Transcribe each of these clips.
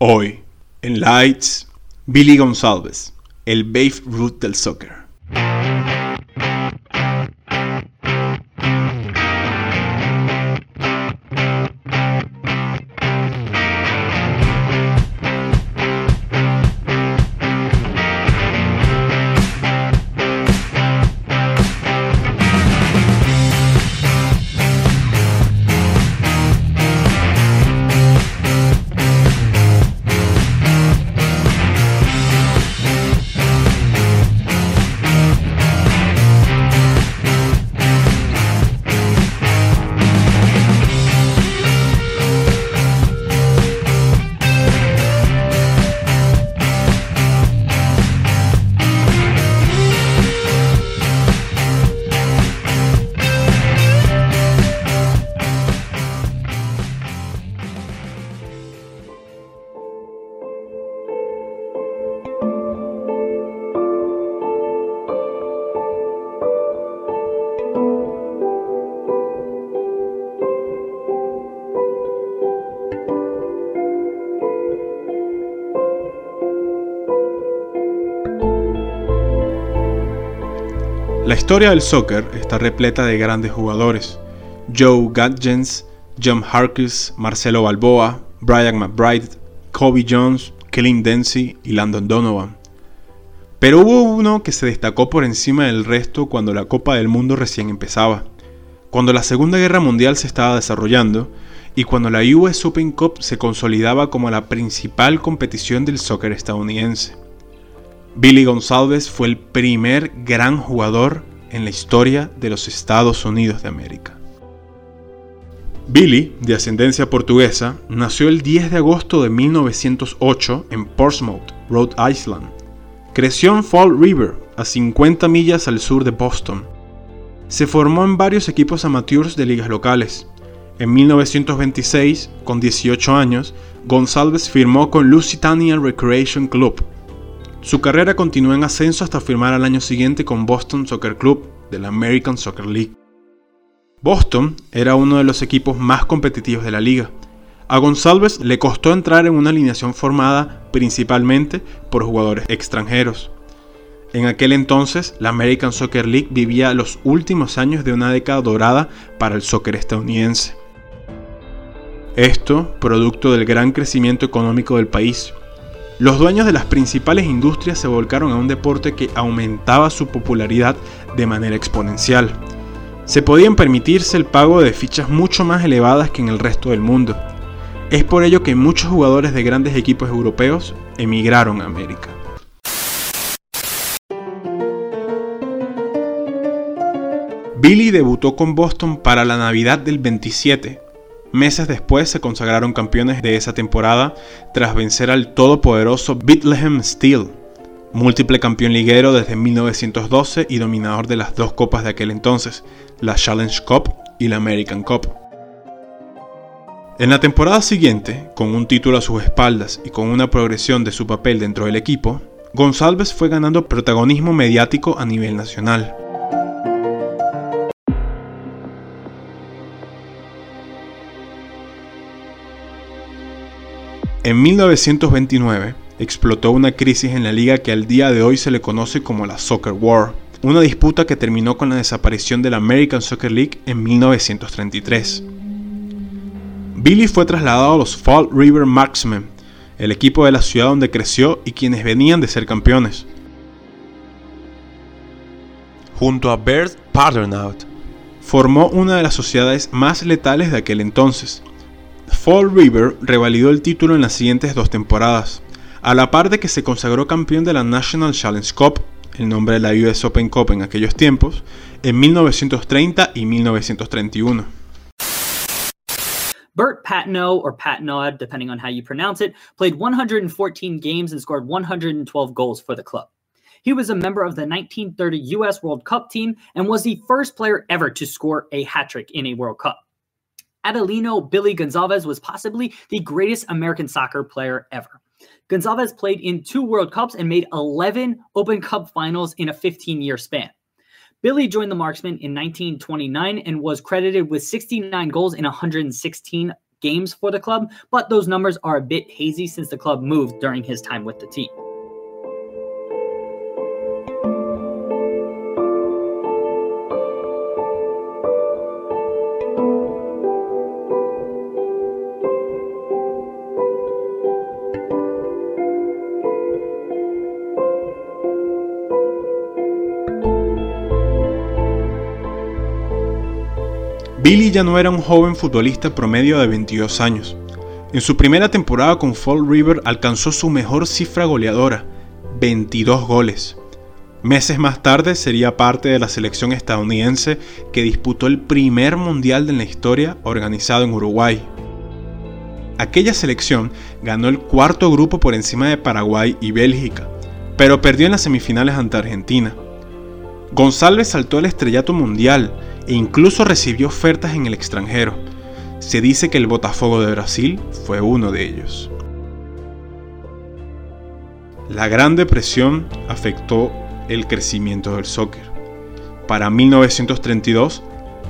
Hoy, en Lights, Billy González, el Babe Ruth del soccer. La historia del soccer está repleta de grandes jugadores. Joe Gatgens, John Harkes, Marcelo Balboa, Brian McBride, Kobe Jones, Kellen Dempsey y Landon Donovan. Pero hubo uno que se destacó por encima del resto cuando la Copa del Mundo recién empezaba, cuando la Segunda Guerra Mundial se estaba desarrollando y cuando la US Open Cup se consolidaba como la principal competición del soccer estadounidense. Billy González fue el primer gran jugador en la historia de los Estados Unidos de América. Billy, de ascendencia portuguesa, nació el 10 de agosto de 1908 en Portsmouth, Rhode Island. Creció en Fall River, a 50 millas al sur de Boston. Se formó en varios equipos amateurs de ligas locales. En 1926, con 18 años, González firmó con Lusitania Recreation Club, su carrera continuó en ascenso hasta firmar al año siguiente con Boston Soccer Club de la American Soccer League. Boston era uno de los equipos más competitivos de la liga. A González le costó entrar en una alineación formada principalmente por jugadores extranjeros. En aquel entonces, la American Soccer League vivía los últimos años de una década dorada para el soccer estadounidense. Esto producto del gran crecimiento económico del país, los dueños de las principales industrias se volcaron a un deporte que aumentaba su popularidad de manera exponencial. Se podían permitirse el pago de fichas mucho más elevadas que en el resto del mundo. Es por ello que muchos jugadores de grandes equipos europeos emigraron a América. Billy debutó con Boston para la Navidad del 27, Meses después se consagraron campeones de esa temporada tras vencer al todopoderoso Bethlehem Steel, múltiple campeón liguero desde 1912 y dominador de las dos copas de aquel entonces, la Challenge Cup y la American Cup. En la temporada siguiente, con un título a sus espaldas y con una progresión de su papel dentro del equipo, González fue ganando protagonismo mediático a nivel nacional. En 1929 explotó una crisis en la liga que al día de hoy se le conoce como la Soccer War, una disputa que terminó con la desaparición de la American Soccer League en 1933. Billy fue trasladado a los Fall River Marksmen, el equipo de la ciudad donde creció y quienes venían de ser campeones. Junto a Bert Paternaut, formó una de las sociedades más letales de aquel entonces, Fall River revalidó el título en las siguientes dos temporadas, a la par de que se consagró campeón de la National Challenge Cup, el nombre de la US Open Cup en aquellos tiempos, en 1930 y 1931. Bert Patno, or Patnaud, depending on how you pronounce it, played 114 games and scored 112 goals for the club. He was a member of the 1930 US World Cup team and was the first player ever to score a hat trick in a World Cup. Adelino Billy Gonzalez was possibly the greatest American soccer player ever. Gonzalez played in two World Cups and made 11 Open Cup finals in a 15 year span. Billy joined the Marksmen in 1929 and was credited with 69 goals in 116 games for the club, but those numbers are a bit hazy since the club moved during his time with the team. Billy ya no era un joven futbolista promedio de 22 años. En su primera temporada con Fall River alcanzó su mejor cifra goleadora, 22 goles. Meses más tarde sería parte de la selección estadounidense que disputó el primer mundial de la historia organizado en Uruguay. Aquella selección ganó el cuarto grupo por encima de Paraguay y Bélgica, pero perdió en las semifinales ante Argentina. González saltó al estrellato mundial e incluso recibió ofertas en el extranjero. Se dice que el Botafogo de Brasil fue uno de ellos. La Gran Depresión afectó el crecimiento del soccer. Para 1932,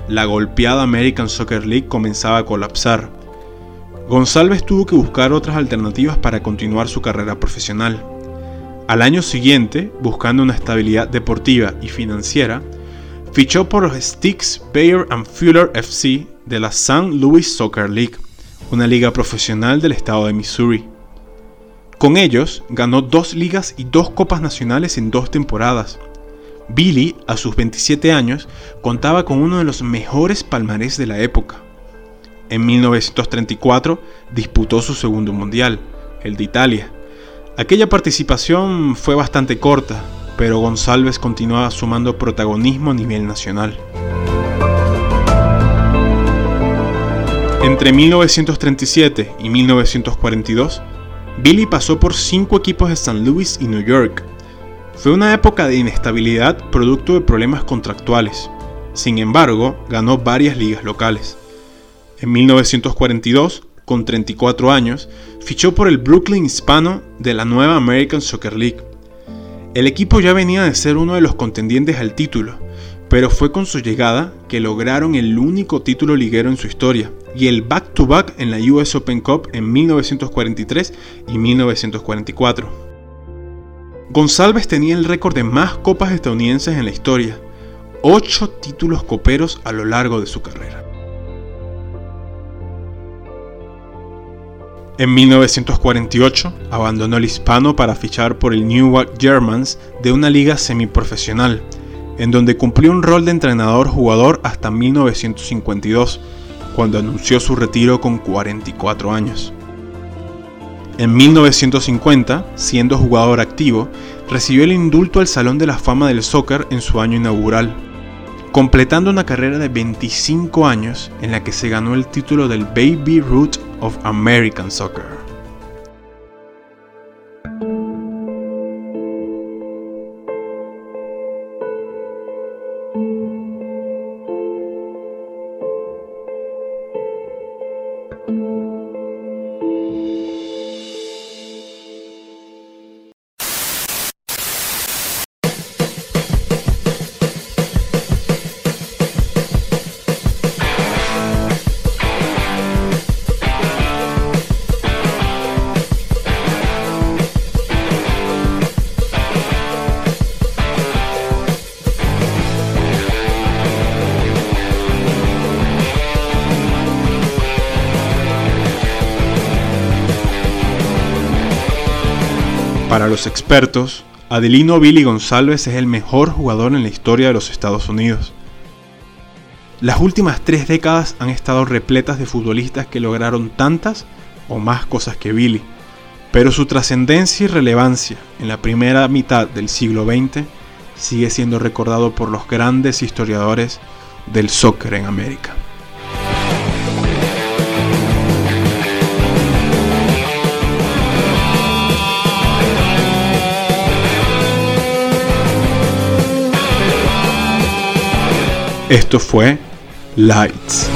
la golpeada American Soccer League comenzaba a colapsar. González tuvo que buscar otras alternativas para continuar su carrera profesional. Al año siguiente, buscando una estabilidad deportiva y financiera, Fichó por los Sticks Bayer and Fuller FC de la St. Louis Soccer League, una liga profesional del estado de Missouri. Con ellos ganó dos ligas y dos copas nacionales en dos temporadas. Billy, a sus 27 años, contaba con uno de los mejores palmarés de la época. En 1934 disputó su segundo mundial, el de Italia. Aquella participación fue bastante corta, pero González continuaba sumando protagonismo a nivel nacional. Entre 1937 y 1942, Billy pasó por cinco equipos de San Luis y New York. Fue una época de inestabilidad producto de problemas contractuales. Sin embargo, ganó varias ligas locales. En 1942, con 34 años, fichó por el Brooklyn Hispano de la nueva American Soccer League. El equipo ya venía de ser uno de los contendientes al título, pero fue con su llegada que lograron el único título liguero en su historia y el back-to-back en la US Open Cup en 1943 y 1944. González tenía el récord de más copas estadounidenses en la historia, 8 títulos coperos a lo largo de su carrera. En 1948 abandonó el hispano para fichar por el Newark Germans de una liga semiprofesional, en donde cumplió un rol de entrenador-jugador hasta 1952, cuando anunció su retiro con 44 años. En 1950, siendo jugador activo, recibió el indulto al Salón de la Fama del Soccer en su año inaugural, completando una carrera de 25 años en la que se ganó el título del Baby Root of American Soccer. Para los expertos, Adelino Billy González es el mejor jugador en la historia de los Estados Unidos. Las últimas tres décadas han estado repletas de futbolistas que lograron tantas o más cosas que Billy, pero su trascendencia y relevancia en la primera mitad del siglo XX sigue siendo recordado por los grandes historiadores del soccer en América. Esto fue Lights.